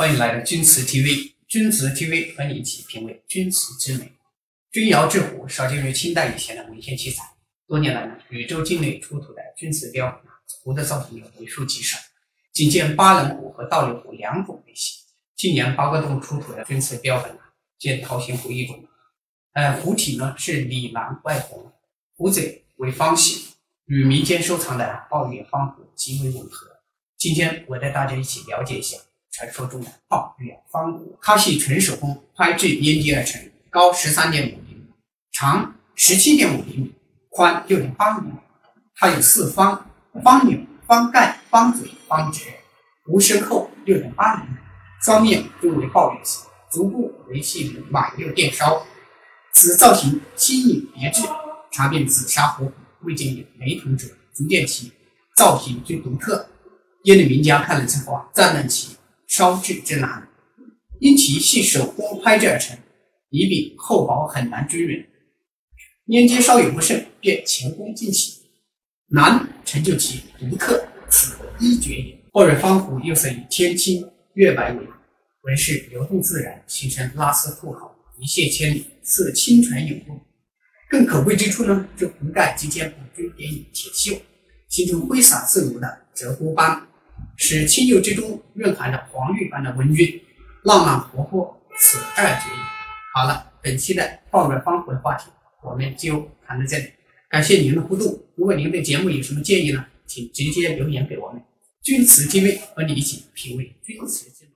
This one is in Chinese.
欢迎来到钧瓷 TV，钧瓷 TV 和你一起品味钧瓷之美。钧窑制壶少见于清代以前的文献记载，多年来呢，宇宙境内出土的钧瓷标壶的造型有为数极少，仅见八棱壶和倒立壶两种类型。近年八卦洞出土的钧瓷标本呢，见桃形壶一种。呃，壶体呢是里蓝外红，壶嘴为方形，与民间收藏的抱月方壶极为吻合。今天我带大家一起了解一下。传说中的抱月方壶，它系纯手工拍制粘接而成，高十三点五厘米，长十七点五厘米，宽六点八厘米。它有四方、方钮、方盖、方嘴、方直，壶身厚六点八厘米，双面均为抱月形，足部为细满釉电烧。此造型新颖别致，查遍紫砂壶未见有雷同者，足见其造型最独特。业内名家看了之后啊，赞叹其。烧制之难，因其系手工拍制而成，底柄厚薄很难均匀，粘接稍有不慎便前功尽弃。难成就其独特，此一绝也。抱月方壶又色以天青月白为纹饰流动自然，形成拉丝富好，一泻千里，似清泉有动。更可贵之处呢，这壶盖及肩部均点有铁锈，形成挥洒自如的折钩斑。使清釉之中蕴含着黄玉般的温韵，浪漫活泼，此二绝也。好了，本期的抱月方壶的话题我们就谈到这里，感谢您的互动。如果您对节目有什么建议呢，请直接留言给我们。钧瓷精味和你一起品味钧瓷之。